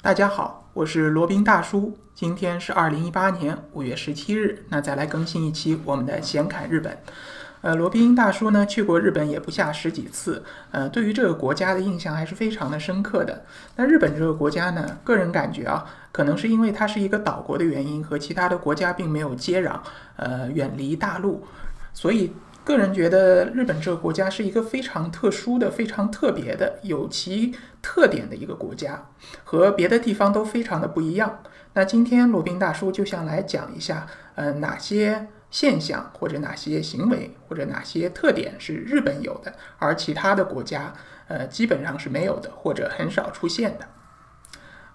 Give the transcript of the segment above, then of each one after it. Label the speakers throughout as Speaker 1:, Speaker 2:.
Speaker 1: 大家好，我是罗宾大叔。今天是二零一八年五月十七日，那再来更新一期我们的闲侃日本。呃，罗宾大叔呢去过日本也不下十几次，呃，对于这个国家的印象还是非常的深刻的。那日本这个国家呢，个人感觉啊，可能是因为它是一个岛国的原因，和其他的国家并没有接壤，呃，远离大陆，所以。个人觉得日本这个国家是一个非常特殊的、非常特别的、有其特点的一个国家，和别的地方都非常的不一样。那今天罗宾大叔就想来讲一下，呃，哪些现象或者哪些行为或者哪些特点是日本有的，而其他的国家，呃，基本上是没有的或者很少出现的。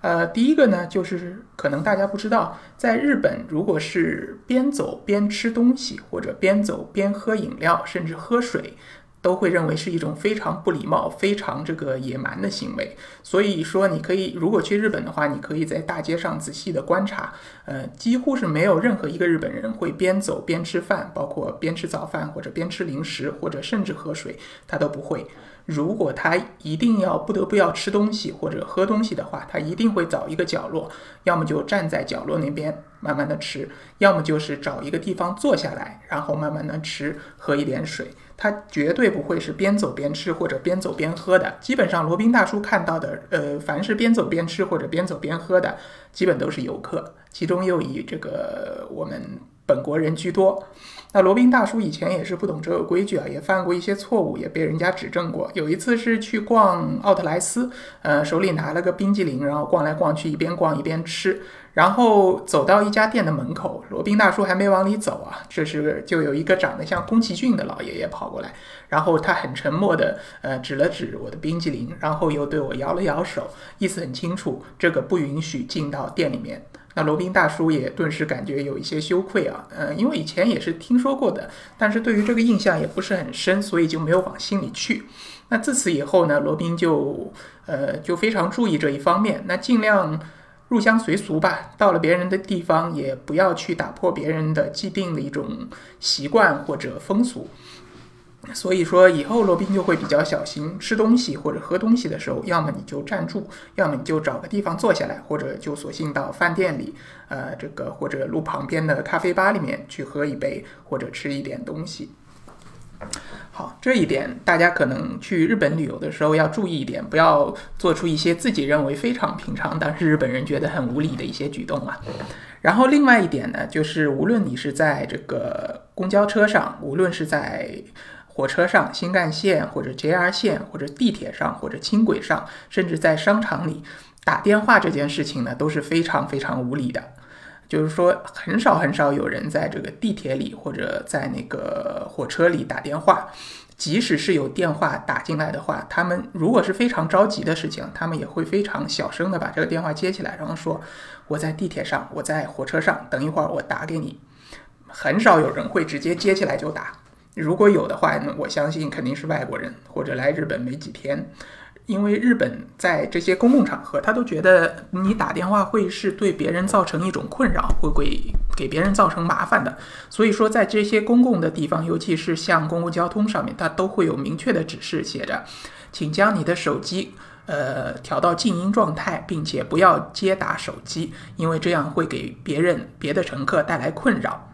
Speaker 1: 呃，第一个呢，就是可能大家不知道，在日本，如果是边走边吃东西，或者边走边喝饮料，甚至喝水，都会认为是一种非常不礼貌、非常这个野蛮的行为。所以说，你可以如果去日本的话，你可以在大街上仔细的观察，呃，几乎是没有任何一个日本人会边走边吃饭，包括边吃早饭或者边吃零食，或者甚至喝水，他都不会。如果他一定要不得不要吃东西或者喝东西的话，他一定会找一个角落，要么就站在角落那边慢慢的吃，要么就是找一个地方坐下来，然后慢慢的吃，喝一点水。他绝对不会是边走边吃或者边走边喝的。基本上罗宾大叔看到的，呃，凡是边走边吃或者边走边喝的，基本都是游客，其中又以这个我们。本国人居多，那罗宾大叔以前也是不懂这个规矩啊，也犯过一些错误，也被人家指正过。有一次是去逛奥特莱斯，呃，手里拿了个冰激凌，然后逛来逛去，一边逛一边吃。然后走到一家店的门口，罗宾大叔还没往里走啊，这时就有一个长得像宫崎骏的老爷爷跑过来，然后他很沉默的，呃，指了指我的冰激凌，然后又对我摇了摇手，意思很清楚，这个不允许进到店里面。那罗宾大叔也顿时感觉有一些羞愧啊，嗯，因为以前也是听说过的，但是对于这个印象也不是很深，所以就没有往心里去。那自此以后呢，罗宾就呃就非常注意这一方面，那尽量入乡随俗吧，到了别人的地方也不要去打破别人的既定的一种习惯或者风俗。所以说，以后罗宾就会比较小心吃东西或者喝东西的时候，要么你就站住，要么你就找个地方坐下来，或者就索性到饭店里，呃，这个或者路旁边的咖啡吧里面去喝一杯或者吃一点东西。好，这一点大家可能去日本旅游的时候要注意一点，不要做出一些自己认为非常平常，但是日本人觉得很无理的一些举动啊。然后另外一点呢，就是无论你是在这个公交车上，无论是在火车上、新干线或者 JR 线或者地铁上或者轻轨上，甚至在商场里打电话这件事情呢，都是非常非常无理的。就是说，很少很少有人在这个地铁里或者在那个火车里打电话。即使是有电话打进来的话，他们如果是非常着急的事情，他们也会非常小声的把这个电话接起来，然后说：“我在地铁上，我在火车上，等一会儿我打给你。”很少有人会直接接起来就打。如果有的话，那我相信肯定是外国人或者来日本没几天，因为日本在这些公共场合，他都觉得你打电话会是对别人造成一种困扰，会给给别人造成麻烦的。所以说，在这些公共的地方，尤其是像公共交通上面，它都会有明确的指示，写着，请将你的手机呃调到静音状态，并且不要接打手机，因为这样会给别人别的乘客带来困扰。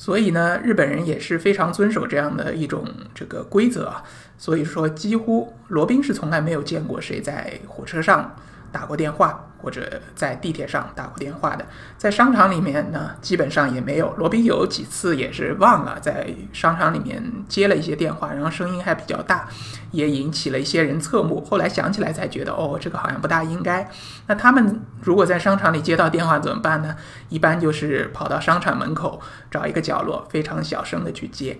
Speaker 1: 所以呢，日本人也是非常遵守这样的一种这个规则啊。所以说，几乎罗宾是从来没有见过谁在火车上打过电话。或者在地铁上打过电话的，在商场里面呢，基本上也没有。罗宾有几次也是忘了在商场里面接了一些电话，然后声音还比较大，也引起了一些人侧目。后来想起来才觉得，哦，这个好像不大应该。那他们如果在商场里接到电话怎么办呢？一般就是跑到商场门口找一个角落，非常小声的去接。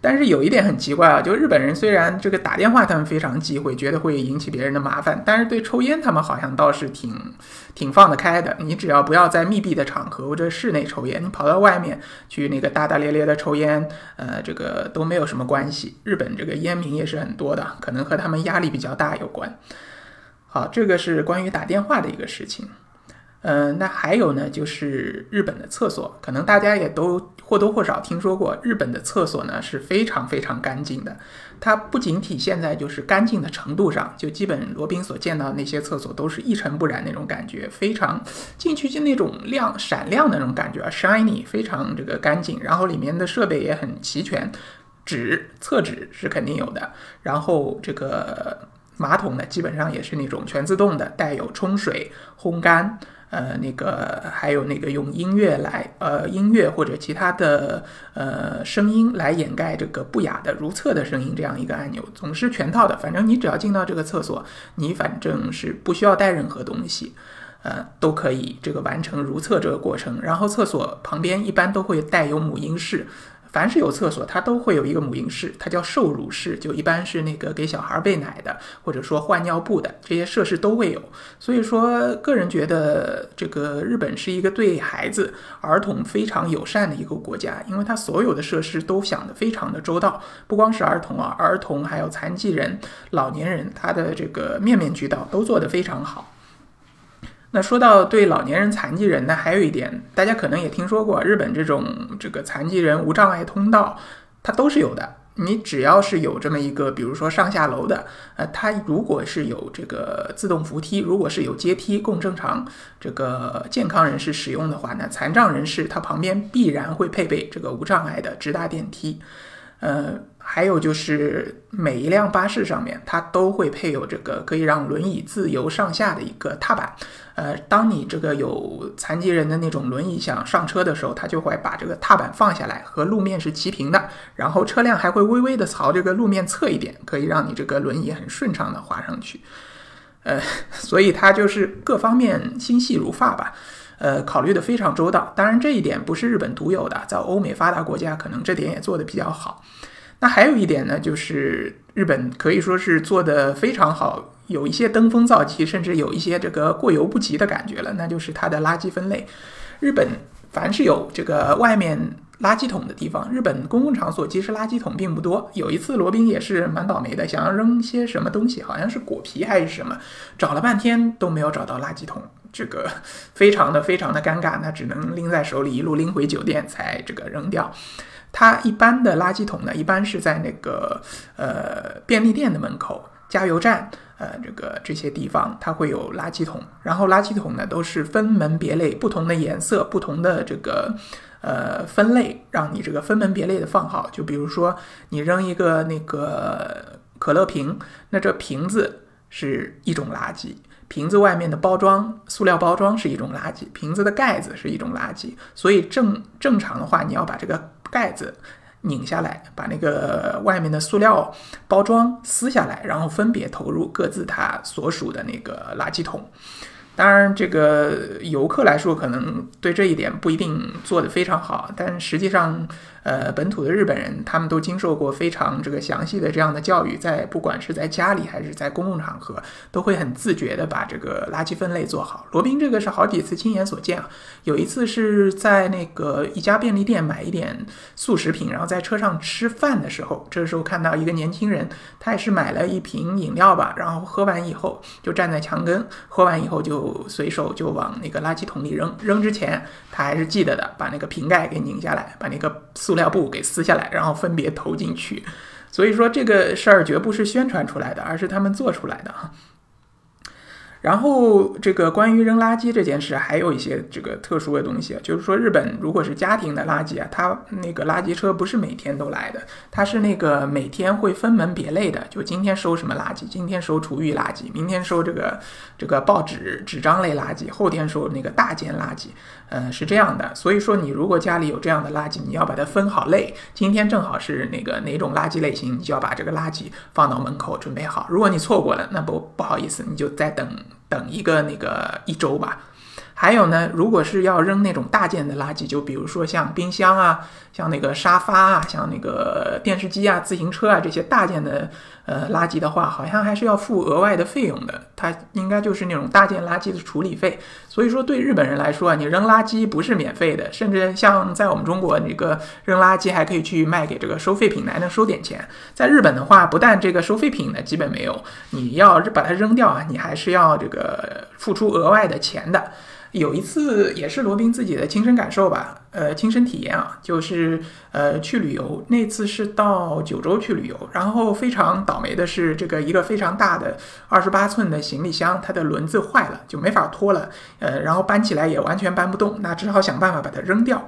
Speaker 1: 但是有一点很奇怪啊，就日本人虽然这个打电话他们非常忌讳，觉得会引起别人的麻烦，但是对抽烟他们好像倒是挺挺放得开的。你只要不要在密闭的场合或者室内抽烟，你跑到外面去那个大大咧咧的抽烟，呃，这个都没有什么关系。日本这个烟民也是很多的，可能和他们压力比较大有关。好，这个是关于打电话的一个事情。嗯，那还有呢，就是日本的厕所，可能大家也都或多或少听说过，日本的厕所呢是非常非常干净的。它不仅体现在就是干净的程度上，就基本罗宾所见到的那些厕所都是一尘不染那种感觉，非常进去就那种亮闪亮的那种感觉啊，shiny，非常这个干净。然后里面的设备也很齐全，纸厕纸是肯定有的，然后这个马桶呢基本上也是那种全自动的，带有冲水、烘干。呃，那个还有那个用音乐来，呃，音乐或者其他的呃声音来掩盖这个不雅的如厕的声音，这样一个按钮，总是全套的。反正你只要进到这个厕所，你反正是不需要带任何东西，呃，都可以这个完成如厕这个过程。然后厕所旁边一般都会带有母婴室。凡是有厕所，它都会有一个母婴室，它叫受乳室，就一般是那个给小孩喂奶的，或者说换尿布的这些设施都会有。所以说，个人觉得这个日本是一个对孩子、儿童非常友善的一个国家，因为它所有的设施都想得非常的周到，不光是儿童啊，儿童还有残疾人、老年人，他的这个面面俱到都做得非常好。那说到对老年人、残疾人呢，还有一点，大家可能也听说过，日本这种这个残疾人无障碍通道，它都是有的。你只要是有这么一个，比如说上下楼的，呃，它如果是有这个自动扶梯，如果是有阶梯供正常这个健康人士使用的话，那残障人士他旁边必然会配备这个无障碍的直达电梯，呃。还有就是每一辆巴士上面，它都会配有这个可以让轮椅自由上下的一个踏板。呃，当你这个有残疾人的那种轮椅想上车的时候，它就会把这个踏板放下来，和路面是齐平的。然后车辆还会微微的朝这个路面侧一点，可以让你这个轮椅很顺畅的滑上去。呃，所以它就是各方面心细如发吧。呃，考虑的非常周到。当然，这一点不是日本独有的，在欧美发达国家可能这点也做得比较好。那还有一点呢，就是日本可以说是做的非常好，有一些登峰造极，甚至有一些这个过犹不及的感觉了。那就是它的垃圾分类。日本凡是有这个外面垃圾桶的地方，日本公共场所其实垃圾桶并不多。有一次罗宾也是蛮倒霉的，想要扔些什么东西，好像是果皮还是什么，找了半天都没有找到垃圾桶，这个 非常的非常的尴尬，那只能拎在手里一路拎回酒店才这个扔掉。它一般的垃圾桶呢，一般是在那个呃便利店的门口、加油站，呃这个这些地方，它会有垃圾桶。然后垃圾桶呢都是分门别类，不同的颜色、不同的这个呃分类，让你这个分门别类的放好。就比如说你扔一个那个可乐瓶，那这瓶子是一种垃圾。瓶子外面的包装，塑料包装是一种垃圾，瓶子的盖子是一种垃圾。所以正正常的话，你要把这个盖子拧下来，把那个外面的塑料包装撕下来，然后分别投入各自它所属的那个垃圾桶。当然，这个游客来说，可能对这一点不一定做得非常好，但实际上。呃，本土的日本人，他们都经受过非常这个详细的这样的教育，在不管是在家里还是在公共场合，都会很自觉的把这个垃圾分类做好。罗宾这个是好几次亲眼所见啊，有一次是在那个一家便利店买一点速食品，然后在车上吃饭的时候，这时候看到一个年轻人，他也是买了一瓶饮料吧，然后喝完以后就站在墙根，喝完以后就随手就往那个垃圾桶里扔，扔之前他还是记得的，把那个瓶盖给拧下来，把那个塑料布给撕下来，然后分别投进去，所以说这个事儿绝不是宣传出来的，而是他们做出来的哈。然后，这个关于扔垃圾这件事，还有一些这个特殊的东西，就是说，日本如果是家庭的垃圾啊，它那个垃圾车不是每天都来的，它是那个每天会分门别类的，就今天收什么垃圾，今天收厨余垃圾，明天收这个这个报纸纸张类垃圾，后天收那个大件垃圾，嗯，是这样的。所以说，你如果家里有这样的垃圾，你要把它分好类，今天正好是那个哪种垃圾类型，你就要把这个垃圾放到门口准备好。如果你错过了，那不不好意思，你就再等。等一个那个一周吧。还有呢，如果是要扔那种大件的垃圾，就比如说像冰箱啊、像那个沙发啊、像那个电视机啊、自行车啊这些大件的呃垃圾的话，好像还是要付额外的费用的。它应该就是那种大件垃圾的处理费。所以说，对日本人来说啊，你扔垃圾不是免费的，甚至像在我们中国，那个扔垃圾还可以去卖给这个收废品，还能收点钱。在日本的话，不但这个收废品呢基本没有，你要把它扔掉啊，你还是要这个付出额外的钱的。有一次也是罗宾自己的亲身感受吧，呃，亲身体验啊，就是呃去旅游，那次是到九州去旅游，然后非常倒霉的是，这个一个非常大的二十八寸的行李箱，它的轮子坏了，就没法拖了，呃，然后搬起来也完全搬不动，那只好想办法把它扔掉。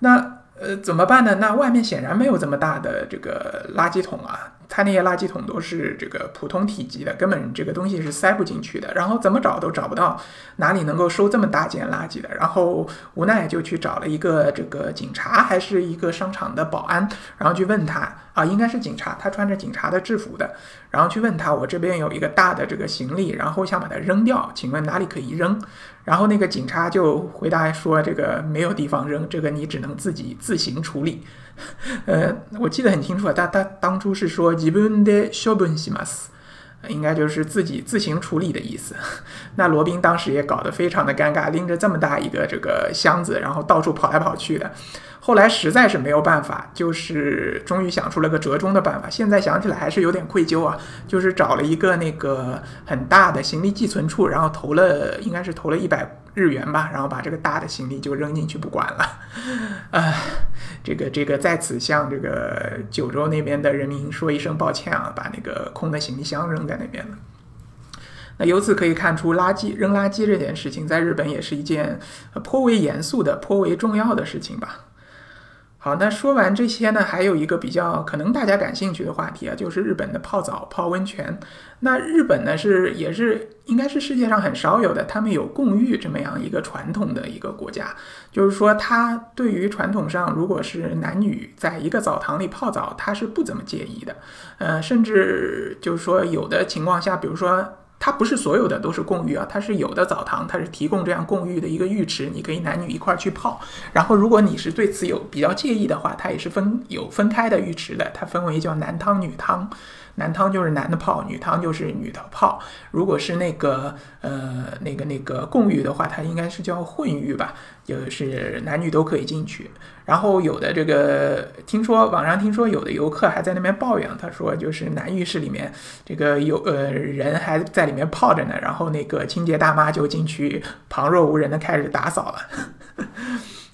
Speaker 1: 那呃怎么办呢？那外面显然没有这么大的这个垃圾桶啊。他那些垃圾桶都是这个普通体积的，根本这个东西是塞不进去的。然后怎么找都找不到哪里能够收这么大件垃圾的。然后无奈就去找了一个这个警察，还是一个商场的保安，然后去问他啊，应该是警察，他穿着警察的制服的。然后去问他，我这边有一个大的这个行李，然后想把它扔掉，请问哪里可以扔？然后那个警察就回答说，这个没有地方扔，这个你只能自己自行处理。呃，我记得很清楚啊，他他当初是说自分で処分します，应该就是自己自行处理的意思。那罗宾当时也搞得非常的尴尬，拎着这么大一个这个箱子，然后到处跑来跑去的。后来实在是没有办法，就是终于想出了个折中的办法。现在想起来还是有点愧疚啊，就是找了一个那个很大的行李寄存处，然后投了，应该是投了一百日元吧，然后把这个大的行李就扔进去不管了。呃， 这个这个在此向这个九州那边的人民说一声抱歉啊，把那个空的行李箱扔在那边了。那由此可以看出，垃圾扔垃圾这件事情在日本也是一件颇为严肃的、颇为重要的事情吧。好，那说完这些呢，还有一个比较可能大家感兴趣的话题啊，就是日本的泡澡、泡温泉。那日本呢是也是应该是世界上很少有的，他们有共浴这么样一个传统的一个国家，就是说他对于传统上如果是男女在一个澡堂里泡澡，他是不怎么介意的。呃，甚至就是说有的情况下，比如说。它不是所有的都是共浴啊，它是有的澡堂，它是提供这样共浴的一个浴池，你可以男女一块儿去泡。然后，如果你是对此有比较介意的话，它也是分有分开的浴池的，它分为叫男汤、女汤。男汤就是男的泡，女汤就是女的泡。如果是那个呃那个那个共浴的话，它应该是叫混浴吧，就是男女都可以进去。然后有的这个听说网上听说有的游客还在那边抱怨，他说就是男浴室里面这个有呃人还在里面泡着呢，然后那个清洁大妈就进去旁若无人的开始打扫了。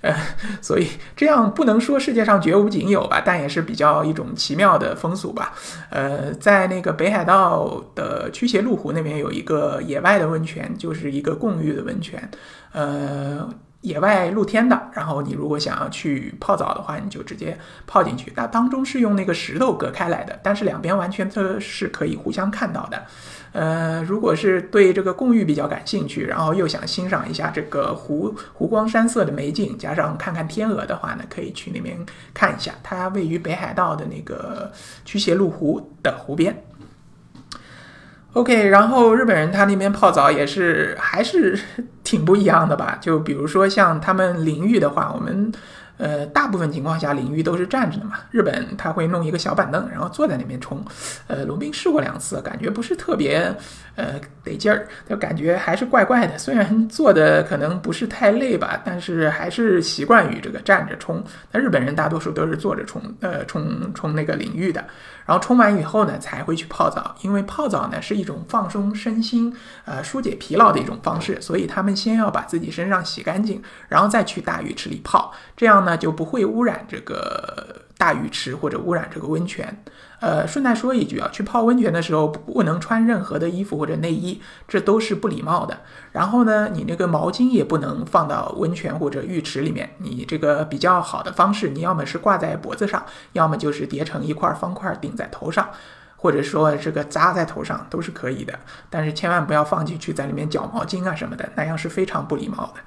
Speaker 1: 呃，所以这样不能说世界上绝无仅有吧，但也是比较一种奇妙的风俗吧。呃，在那个北海道的驱邪路湖那边有一个野外的温泉，就是一个共浴的温泉，呃，野外露天的。然后你如果想要去泡澡的话，你就直接泡进去。那当中是用那个石头隔开来的，但是两边完全都是可以互相看到的。呃，如果是对这个共浴比较感兴趣，然后又想欣赏一下这个湖湖光山色的美景，加上看看天鹅的话呢，可以去那边看一下。它位于北海道的那个驱邪路湖的湖边。OK，然后日本人他那边泡澡也是还是挺不一样的吧？就比如说像他们淋浴的话，我们。呃，大部分情况下淋浴都是站着的嘛。日本他会弄一个小板凳，然后坐在那边冲。呃，罗宾试过两次，感觉不是特别呃得劲儿，就感觉还是怪怪的。虽然做的可能不是太累吧，但是还是习惯于这个站着冲。那日本人大多数都是坐着冲，呃，冲冲那个淋浴的。然后冲完以后呢，才会去泡澡，因为泡澡呢是一种放松身心、呃疏解疲劳的一种方式，所以他们先要把自己身上洗干净，然后再去大浴池里泡，这样呢就不会污染这个大浴池或者污染这个温泉。呃，顺带说一句啊，去泡温泉的时候不能穿任何的衣服或者内衣，这都是不礼貌的。然后呢，你那个毛巾也不能放到温泉或者浴池里面。你这个比较好的方式，你要么是挂在脖子上，要么就是叠成一块方块顶在头上，或者说这个扎在头上都是可以的。但是千万不要放进去在里面搅毛巾啊什么的，那样是非常不礼貌的。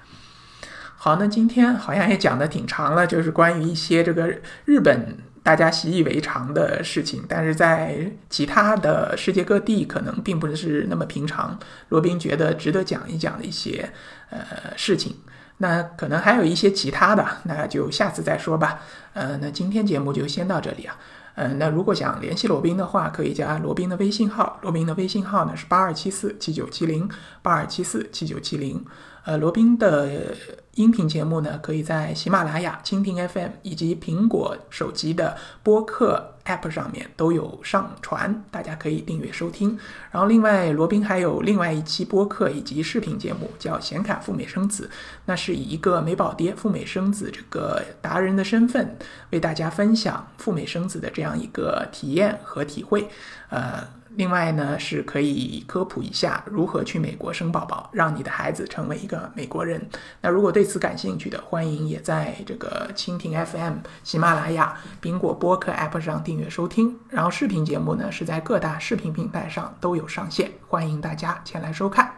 Speaker 1: 好，那今天好像也讲的挺长了，就是关于一些这个日本。大家习以为常的事情，但是在其他的世界各地可能并不是那么平常。罗宾觉得值得讲一讲的一些呃事情，那可能还有一些其他的，那就下次再说吧。呃，那今天节目就先到这里啊。嗯，那如果想联系罗宾的话，可以加罗宾的微信号，罗宾的微信号呢是八二七四七九七零八二七四七九七零。呃，罗宾的音频节目呢，可以在喜马拉雅、蜻蜓 FM 以及苹果手机的播客 App 上面都有上传，大家可以订阅收听。然后，另外罗宾还有另外一期播客以及视频节目，叫《显卡赴美生子》，那是以一个美宝爹赴美生子这个达人的身份，为大家分享赴美生子的这样一个体验和体会。呃。另外呢，是可以科普一下如何去美国生宝宝，让你的孩子成为一个美国人。那如果对此感兴趣的，欢迎也在这个蜻蜓 FM、喜马拉雅、苹果播客 App 上订阅收听。然后视频节目呢，是在各大视频平台上都有上线，欢迎大家前来收看。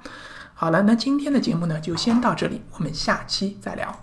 Speaker 1: 好了，那今天的节目呢，就先到这里，我们下期再聊。